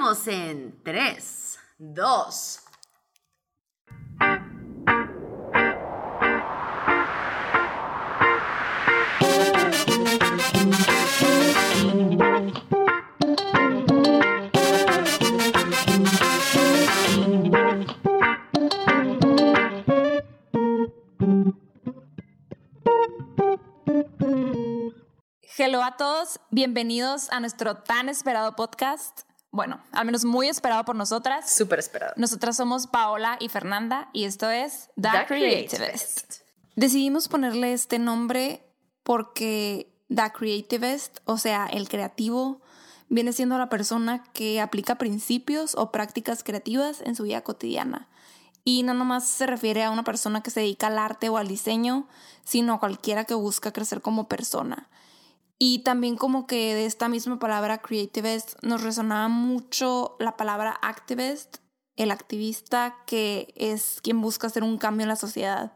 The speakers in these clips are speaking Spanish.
En 3, 2, Hello a todos, bienvenidos a nuestro tan esperado podcast. Bueno, al menos muy esperado por nosotras. Súper esperado. Nosotras somos Paola y Fernanda y esto es The, Creativist. Decidimos ponerle este nombre porque The Creativist, o sea, el creativo, viene siendo la persona que aplica principios o prácticas creativas en su vida cotidiana. Y no nomás se refiere a una persona que se dedica al arte o al diseño, sino a cualquiera que busca crecer como persona. Y también como que de esta misma palabra creativist nos resonaba mucho la palabra activist, el activista que es quien busca hacer un cambio en la sociedad.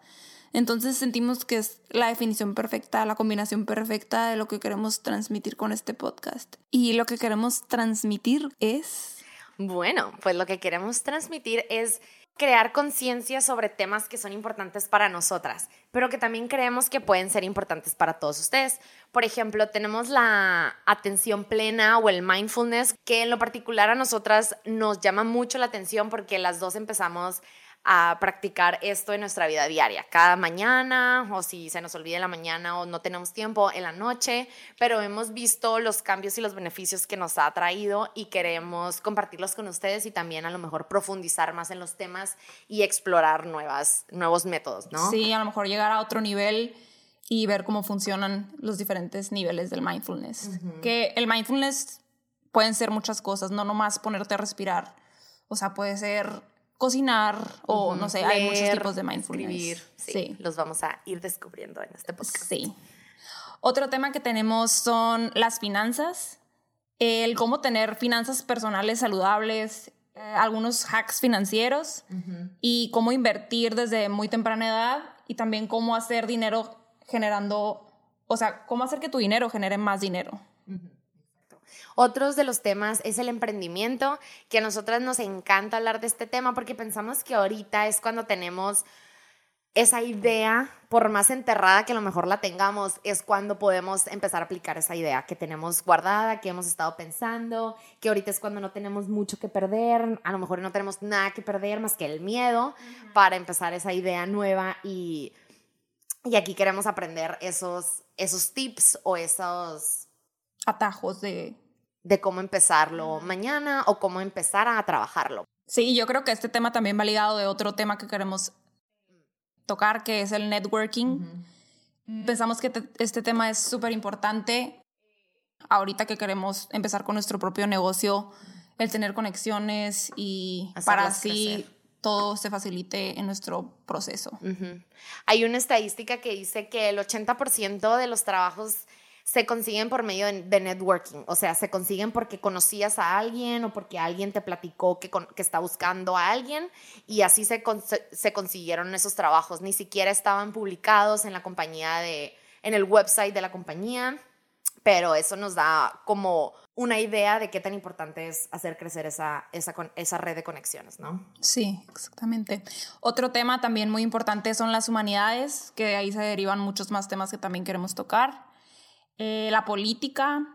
Entonces sentimos que es la definición perfecta, la combinación perfecta de lo que queremos transmitir con este podcast. Y lo que queremos transmitir es... Bueno, pues lo que queremos transmitir es crear conciencia sobre temas que son importantes para nosotras, pero que también creemos que pueden ser importantes para todos ustedes. Por ejemplo, tenemos la atención plena o el mindfulness, que en lo particular a nosotras nos llama mucho la atención porque las dos empezamos a practicar esto en nuestra vida diaria, cada mañana o si se nos olvida en la mañana o no tenemos tiempo en la noche, pero hemos visto los cambios y los beneficios que nos ha traído y queremos compartirlos con ustedes y también a lo mejor profundizar más en los temas y explorar nuevas, nuevos métodos, ¿no? Sí, a lo mejor llegar a otro nivel y ver cómo funcionan los diferentes niveles del mindfulness. Que el mindfulness pueden ser muchas cosas, no nomás ponerte a respirar. O sea, puede ser cocinar o no sé, hay muchos tipos de mindfulness. sí, Los vamos a ir descubriendo en este podcast. Sí. Otro tema que tenemos son las finanzas, el cómo tener finanzas personales saludables, eh, algunos hacks financieros y cómo invertir desde muy temprana edad y también cómo hacer dinero generando, o sea, cómo hacer que tu dinero genere más dinero. Otros de los temas es el emprendimiento, que a nosotras nos encanta hablar de este tema porque pensamos que ahorita es cuando tenemos esa idea, por más enterrada que a lo mejor la tengamos, es cuando podemos empezar a aplicar esa idea que tenemos guardada, que hemos estado pensando, que ahorita es cuando no tenemos mucho que perder, a lo mejor no tenemos nada que perder más que el miedo para empezar esa idea nueva y, y aquí queremos aprender esos, esos tips o esos atajos de de cómo empezarlo mañana o cómo empezar a trabajarlo. Sí, yo creo que este tema también va ligado de otro tema que queremos tocar, que es el networking. Pensamos que este tema es súper importante ahorita que queremos empezar con nuestro propio negocio, el tener conexiones y para así todo se facilite en nuestro proceso. Hay una estadística que dice que el 80% de los trabajos se consiguen por medio de, networking, o sea, se consiguen porque conocías a alguien o porque alguien te platicó que, que está buscando a alguien y así se, se consiguieron esos trabajos. Ni siquiera estaban publicados en la compañía de, en el website de la compañía, pero eso nos da como una idea de qué tan importante es hacer crecer esa, esa, esa red de conexiones, ¿no? Sí, exactamente. Otro tema también muy importante son las humanidades, que de ahí se derivan muchos más temas que también queremos tocar. Eh, la política.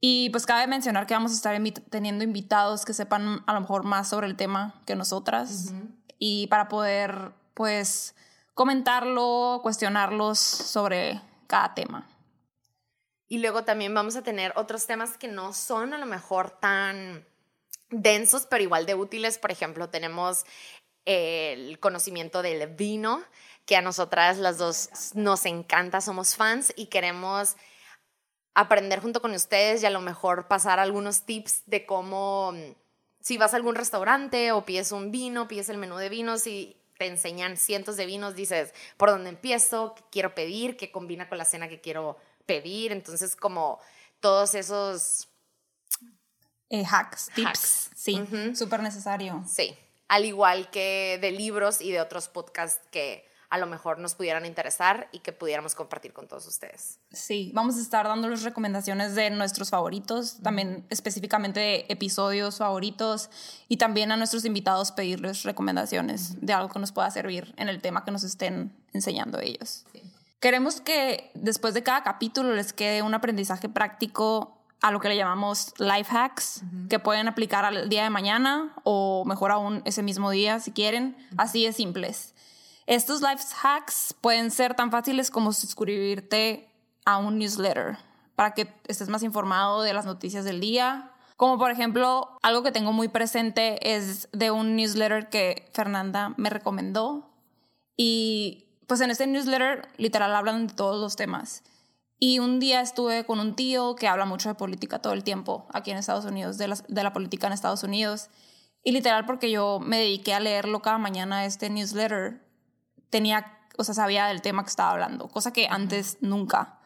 Y pues cabe mencionar que vamos a estar teniendo invitados que sepan a lo mejor más sobre el tema que nosotras. Y para poder pues comentarlo, cuestionarlos sobre cada tema. Y luego también vamos a tener otros temas que no son a lo mejor tan densos, pero igual de útiles. Por ejemplo, tenemos el conocimiento del vino, que a nosotras las dos nos encanta, somos fans y queremos aprender junto con ustedes y a lo mejor pasar algunos tips de cómo, mm, si vas a algún restaurante o pides un vino, pides el menú de vinos y te enseñan cientos de vinos, dices, ¿por dónde empiezo? ¿Qué quiero pedir? ¿Qué combina con la cena que quiero pedir? Entonces, como todos esos... Eh, hacks, tips, sí, súper necesario. Sí, al igual que de libros y de otros podcasts que a lo mejor nos pudieran interesar y que pudiéramos compartir con todos ustedes. Sí, vamos a estar dándoles recomendaciones de nuestros favoritos, también específicamente de episodios favoritos y también a nuestros invitados pedirles recomendaciones de algo que nos pueda servir en el tema que nos estén enseñando ellos. Queremos que después de cada capítulo les quede un aprendizaje práctico a lo que le llamamos life hacks que pueden aplicar al día de mañana o mejor aún ese mismo día si quieren, así de simples. Estos life hacks pueden ser tan fáciles como suscribirte a un newsletter para que estés más informado de las noticias del día. Como por ejemplo, algo que tengo muy presente es de un newsletter que Fernanda me recomendó. Y pues en este newsletter literal hablan de todos los temas. Y un día estuve con un tío que habla mucho de política todo el tiempo aquí en Estados Unidos, de la, de la política en Estados Unidos. Y literal porque yo me dediqué a leerlo cada mañana este newsletter, tenía, o sea, sabía del tema que estaba hablando, cosa que antes nunca.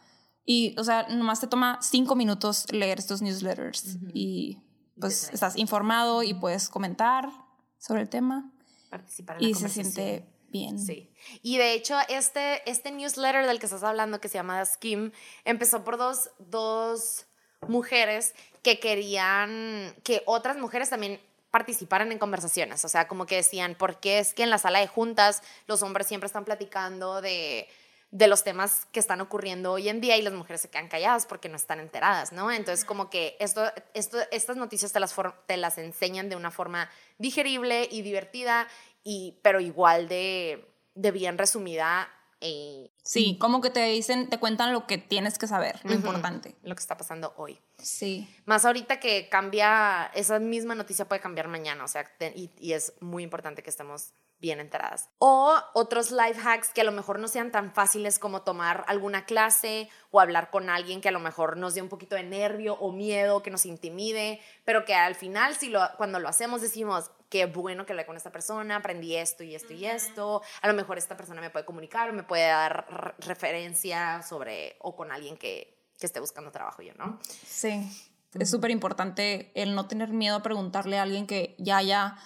Y, o sea, nomás te toma cinco minutos leer estos newsletters y pues estás informado y puedes comentar sobre el tema. Participar en la y se siente bien. Sí. Y de hecho, este, este newsletter del que estás hablando, que se llama Skim, empezó por dos, dos mujeres que querían que otras mujeres también participaran en conversaciones, o sea, como que decían, ¿por qué es que en la sala de juntas los hombres siempre están platicando de, de los temas que están ocurriendo hoy en día y las mujeres se quedan calladas porque no están enteradas, ¿no? Entonces, como que esto, esto, estas noticias te las, te las enseñan de una forma digerible y divertida, y, pero igual de, de bien resumida eh, sí, como que te dicen, te cuentan lo que tienes que saber, lo importante. Lo que está pasando hoy. Sí. Más ahorita que cambia, esa misma noticia puede cambiar mañana, o sea, y, y es muy importante que estemos bien enteradas. O otros life hacks que a lo mejor no sean tan fáciles como tomar alguna clase o hablar con alguien que a lo mejor nos dé un poquito de nervio o miedo, que nos intimide, pero que al final si lo, cuando lo hacemos decimos, qué bueno que hablé con esta persona, aprendí esto y esto y esto, a lo mejor esta persona me puede comunicar o me puede dar referencia sobre o con alguien que, que esté buscando trabajo yo, ¿no? Sí, es súper importante el no tener miedo a preguntarle a alguien que ya haya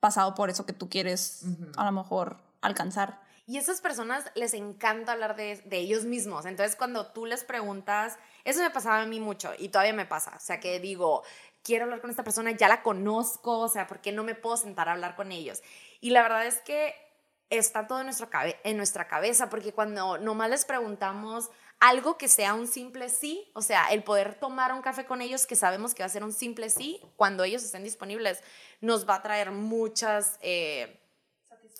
pasado por eso que tú quieres a lo mejor alcanzar. Y a esas personas les encanta hablar de, de, ellos mismos. Entonces, cuando tú les preguntas, eso me pasaba a mí mucho y todavía me pasa. O sea, que digo, quiero hablar con esta persona, ya la conozco, o sea, ¿por qué no me puedo sentar a hablar con ellos? Y la verdad es que está todo en nuestra, cabeza, porque cuando nomás les preguntamos algo que sea un simple sí, o sea, el poder tomar un café con ellos que sabemos que va a ser un simple sí, cuando ellos estén disponibles, nos va a traer muchas... Eh,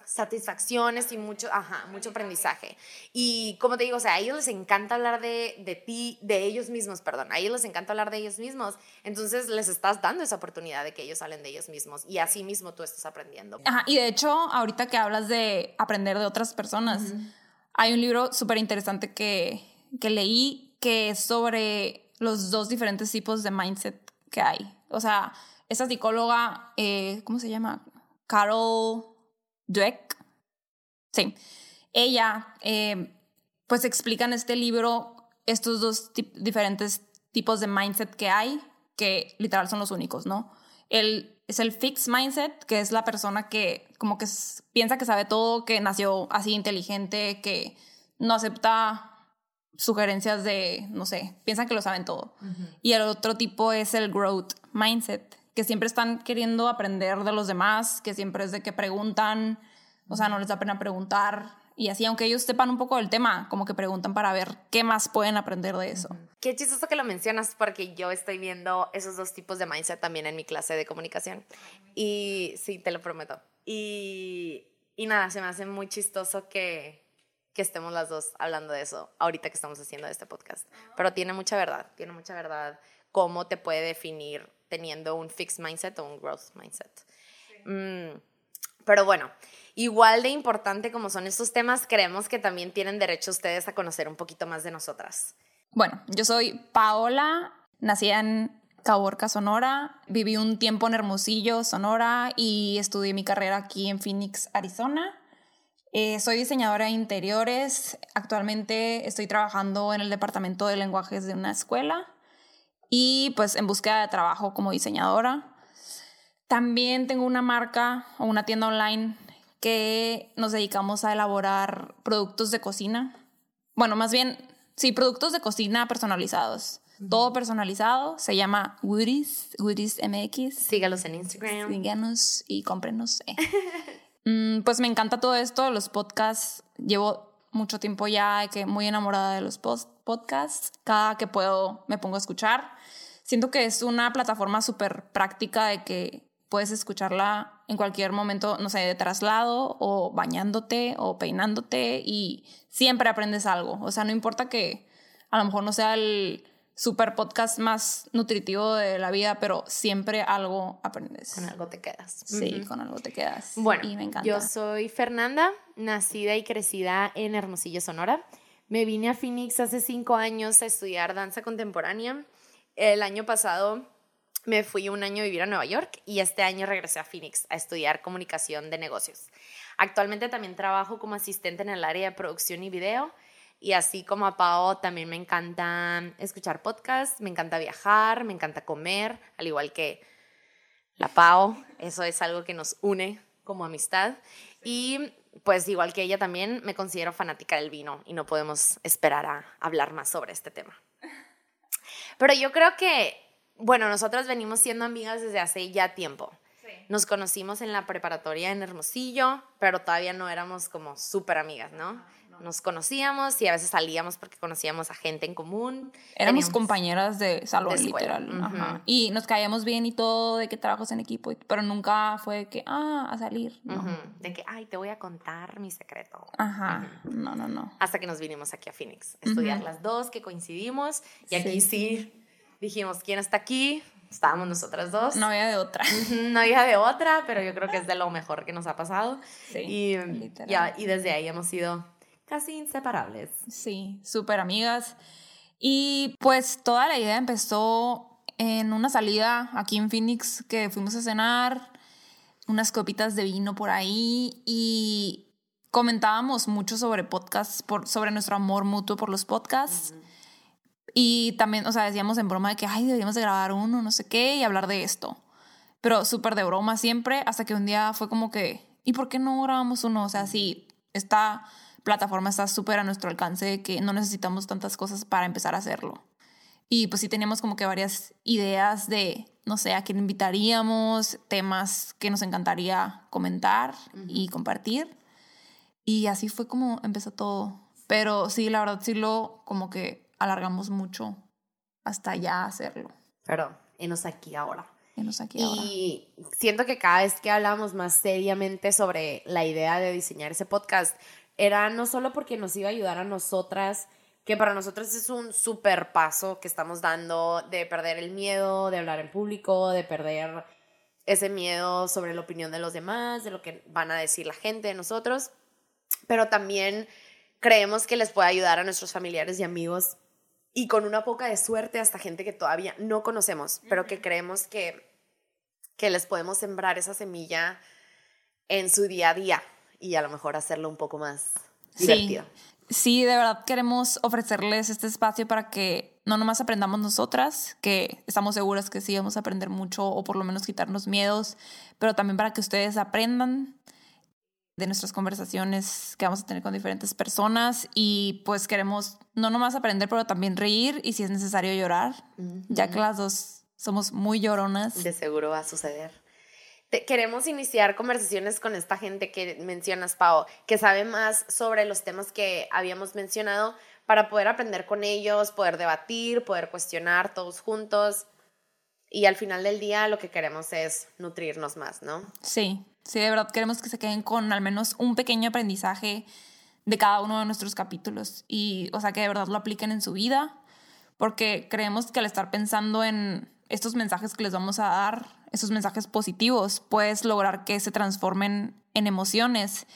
satisfacciones y mucho, ajá, mucho aprendizaje. Y como te digo, o sea, a ellos les encanta hablar de, de ti, de ellos mismos, perdón, a ellos les encanta hablar de ellos mismos, entonces les estás dando esa oportunidad de que ellos salen de ellos mismos y así mismo tú estás aprendiendo. Ajá, y de hecho, ahorita que hablas de aprender de otras personas, hay un libro súper interesante que, que leí que es sobre los dos diferentes tipos de mindset que hay. O sea, esa psicóloga, eh, ¿cómo se llama? Carol Dweck. Sí. Ella, eh, pues explica en este libro estos dos diferentes tipos de mindset que hay, que literal son los únicos, ¿no? El, es el fixed mindset, que es la persona que como que piensa que sabe todo, que nació así inteligente, que no acepta sugerencias de, no sé, piensan que lo saben todo. Y el otro tipo es el growth mindset, que siempre están queriendo aprender de los demás, que siempre es de que preguntan, o sea, no les da pena preguntar. Y así, aunque ellos sepan un poco del tema, como que preguntan para ver qué más pueden aprender de eso. Qué chistoso que lo mencionas porque yo estoy viendo esos dos tipos de mindset también en mi clase de comunicación. Y sí, te lo prometo. Y, y nada, se me hace muy chistoso que, que estemos las dos hablando de eso ahorita que estamos haciendo este podcast. Pero tiene mucha verdad, tiene mucha verdad cómo te puede definir teniendo un fixed mindset o un growth mindset. Mm, pero bueno, igual de importante como son estos temas, creemos que también tienen derecho ustedes a conocer un poquito más de nosotras. Bueno, yo soy Paola, nací en Caborca, Sonora, viví un tiempo en Hermosillo, Sonora y estudié mi carrera aquí en Phoenix, Arizona. Eh, soy diseñadora de interiores, actualmente estoy trabajando en el departamento de lenguajes de una escuela y pues en búsqueda de trabajo como diseñadora. También tengo una marca o una tienda online que nos dedicamos a elaborar productos de cocina. Bueno, más bien, sí, productos de cocina personalizados. Todo personalizado. Se llama Woodies, Woodies MX. Sígalos en Instagram. Síganos y cómprenos. Eh. Mm, pues me encanta todo esto, los podcasts. Llevo mucho tiempo ya que muy enamorada de los podcasts. Cada que puedo me pongo a escuchar. Siento que es una plataforma súper práctica de que puedes escucharla en cualquier momento, no sé, de traslado o bañándote o peinándote y siempre aprendes algo. O sea, no importa que a lo mejor no sea el super podcast más nutritivo de la vida, pero siempre algo aprendes. Con algo te quedas. Sí, con algo te quedas. Bueno, y me encanta. yo soy Fernanda, nacida y crecida en Hermosillo, Sonora. Me vine a Phoenix hace cinco años a estudiar danza contemporánea. El año pasado me fui un año a vivir a Nueva York y este año regresé a Phoenix a estudiar comunicación de negocios. Actualmente también trabajo como asistente en el área de producción y video y así como a Pao también me encanta escuchar podcasts, me encanta viajar, me encanta comer, al igual que la Pao, eso es algo que nos une como amistad y pues igual que ella también me considero fanática del vino y no podemos esperar a hablar más sobre este tema. Pero yo creo que bueno, nosotros venimos siendo amigas desde hace ya tiempo. Nos conocimos en la preparatoria en Hermosillo, pero todavía no éramos como súper amigas, ¿no? Nos conocíamos y a veces salíamos porque conocíamos a gente en común. Éramos compañeras de salón, literal. Y nos caíamos bien y todo, de que trabajos en equipo, pero nunca fue que, ah, a salir. De que, ay, te voy a contar mi secreto. Ajá. No, no, no. Hasta que nos vinimos aquí a Phoenix, estudiar las dos, que coincidimos. Y aquí sí dijimos, ¿quién está aquí? Estábamos nosotras dos. No había de otra. no había de otra, pero yo creo que es de lo mejor que nos ha pasado. Sí, y, ya, y desde ahí hemos sido casi inseparables. Sí, súper amigas. Y pues toda la idea empezó en una salida aquí en Phoenix que fuimos a cenar, unas copitas de vino por ahí y comentábamos mucho sobre podcasts, por, sobre nuestro amor mutuo por los podcasts. Y también, o sea, decíamos en broma de que, ay, deberíamos de grabar uno, no sé qué, y hablar de esto. Pero súper de broma siempre, hasta que un día fue como que, ¿y por qué no grabamos uno? O sea, si esta plataforma está súper a nuestro alcance, que no necesitamos tantas cosas para empezar a hacerlo. Y pues sí teníamos como que varias ideas de, no sé, a quién invitaríamos, temas que nos encantaría comentar y compartir. Y así fue como empezó todo. Pero sí, la verdad sí lo como que alargamos mucho hasta ya hacerlo. Pero, enos aquí ahora. Enos aquí ahora. Y siento que cada vez que hablamos más seriamente sobre la idea de diseñar ese podcast, era no solo porque nos iba a ayudar a nosotras, que para nosotros es un súper paso que estamos dando de perder el miedo, de hablar en público, de perder ese miedo sobre la opinión de los demás, de lo que van a decir la gente de nosotros, pero también creemos que les puede ayudar a nuestros familiares y amigos y con una poca de suerte hasta gente que todavía no conocemos, pero que creemos que, que les podemos sembrar esa semilla en su día a día y a lo mejor hacerlo un poco más divertido. Sí, de verdad queremos ofrecerles este espacio para que no nomás aprendamos nosotras, que estamos seguras que sí vamos a aprender mucho o por lo menos quitarnos miedos, pero también para que ustedes aprendan de nuestras conversaciones que vamos a tener con diferentes personas y pues queremos no nomás aprender, pero también reír y si es necesario llorar, ya que las dos somos muy lloronas. De seguro va a suceder. Queremos iniciar conversaciones con esta gente que mencionas, Pau, que sabe más sobre los temas que habíamos mencionado para poder aprender con ellos, poder debatir, poder cuestionar todos juntos. Y al final del día lo que queremos es nutrirnos más, ¿no? Sí, Sí, de verdad queremos que se queden con al menos un pequeño aprendizaje de cada uno de nuestros capítulos y, o sea, que de verdad lo apliquen en su vida, porque creemos que al estar pensando en estos mensajes que les vamos a dar, esos mensajes positivos, puedes lograr que se transformen en emociones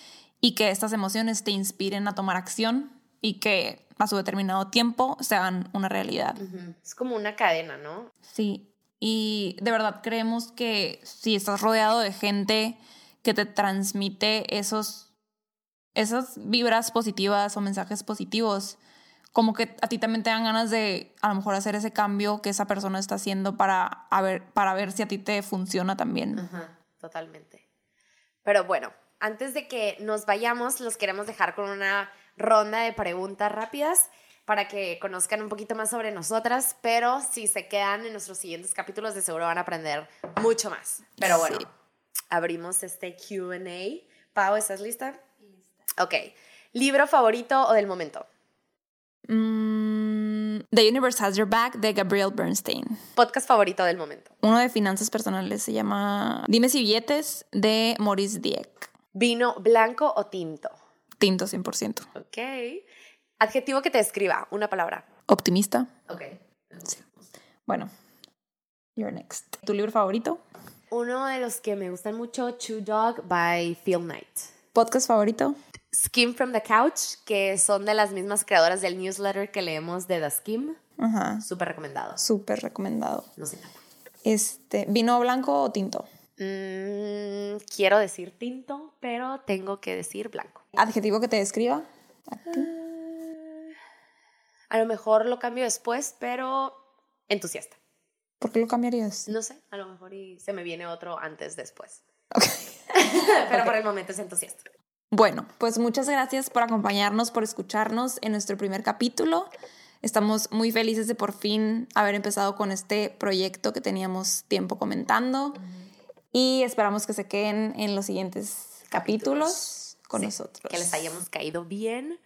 y que estas emociones te inspiren a tomar acción y que a su determinado tiempo se hagan una realidad. Es como una cadena, ¿no? Sí, y de verdad creemos que si estás rodeado de gente que te transmite esos, esas vibras positivas o mensajes positivos, como que a ti también te dan ganas de a lo mejor hacer ese cambio que esa persona está haciendo para, ver, para ver si a ti te funciona también. totalmente. Pero bueno, antes de que nos vayamos, los queremos dejar con una ronda de preguntas rápidas para que conozcan un poquito más sobre nosotras, pero si se quedan en nuestros siguientes capítulos, de seguro van a aprender mucho más. Pero bueno, abrimos este QA. Pau, ¿estás lista? Lista. Ok. ¿Libro favorito o del momento? Mm, The Universe Has Your Back de Gabrielle Bernstein. Podcast favorito del momento. Uno de finanzas personales se llama Dime si billetes de Maurice Dieck. ¿Vino blanco o tinto? Tinto 100%. Ok. Adjetivo que te describa, una palabra. Optimista. Ok. Bueno, you're next. ¿Tu libro favorito? Uno de los que me gustan mucho, Two Dog by Phil Knight. ¿Podcast favorito? Skim from the Couch, que son de las mismas creadoras del newsletter que leemos de The Skim. Ajá. Súper recomendado. Súper recomendado. Nos encanta. Este, ¿vino blanco o tinto? Mm, quiero decir tinto, pero tengo que decir blanco. ¿Adjetivo que te describa? A lo mejor lo cambio después, pero entusiasta. ¿Por qué lo cambiarías? No sé, a lo mejor y se me viene otro antes después. Ok. pero por el momento es entusiasta. Bueno, pues muchas gracias por acompañarnos, por escucharnos en nuestro primer capítulo. Estamos muy felices de por fin haber empezado con este proyecto que teníamos tiempo comentando y esperamos que se queden en los siguientes capítulos, con nosotros. Que les hayamos caído bien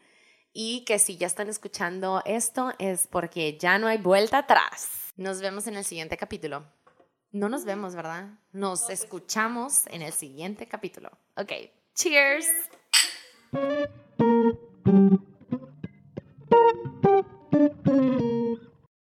y que si ya están escuchando esto es porque ya no hay vuelta atrás. Nos vemos en el siguiente capítulo. No nos vemos, ¿verdad? Nos escuchamos en el siguiente capítulo. Ok, Cheers. Cheers.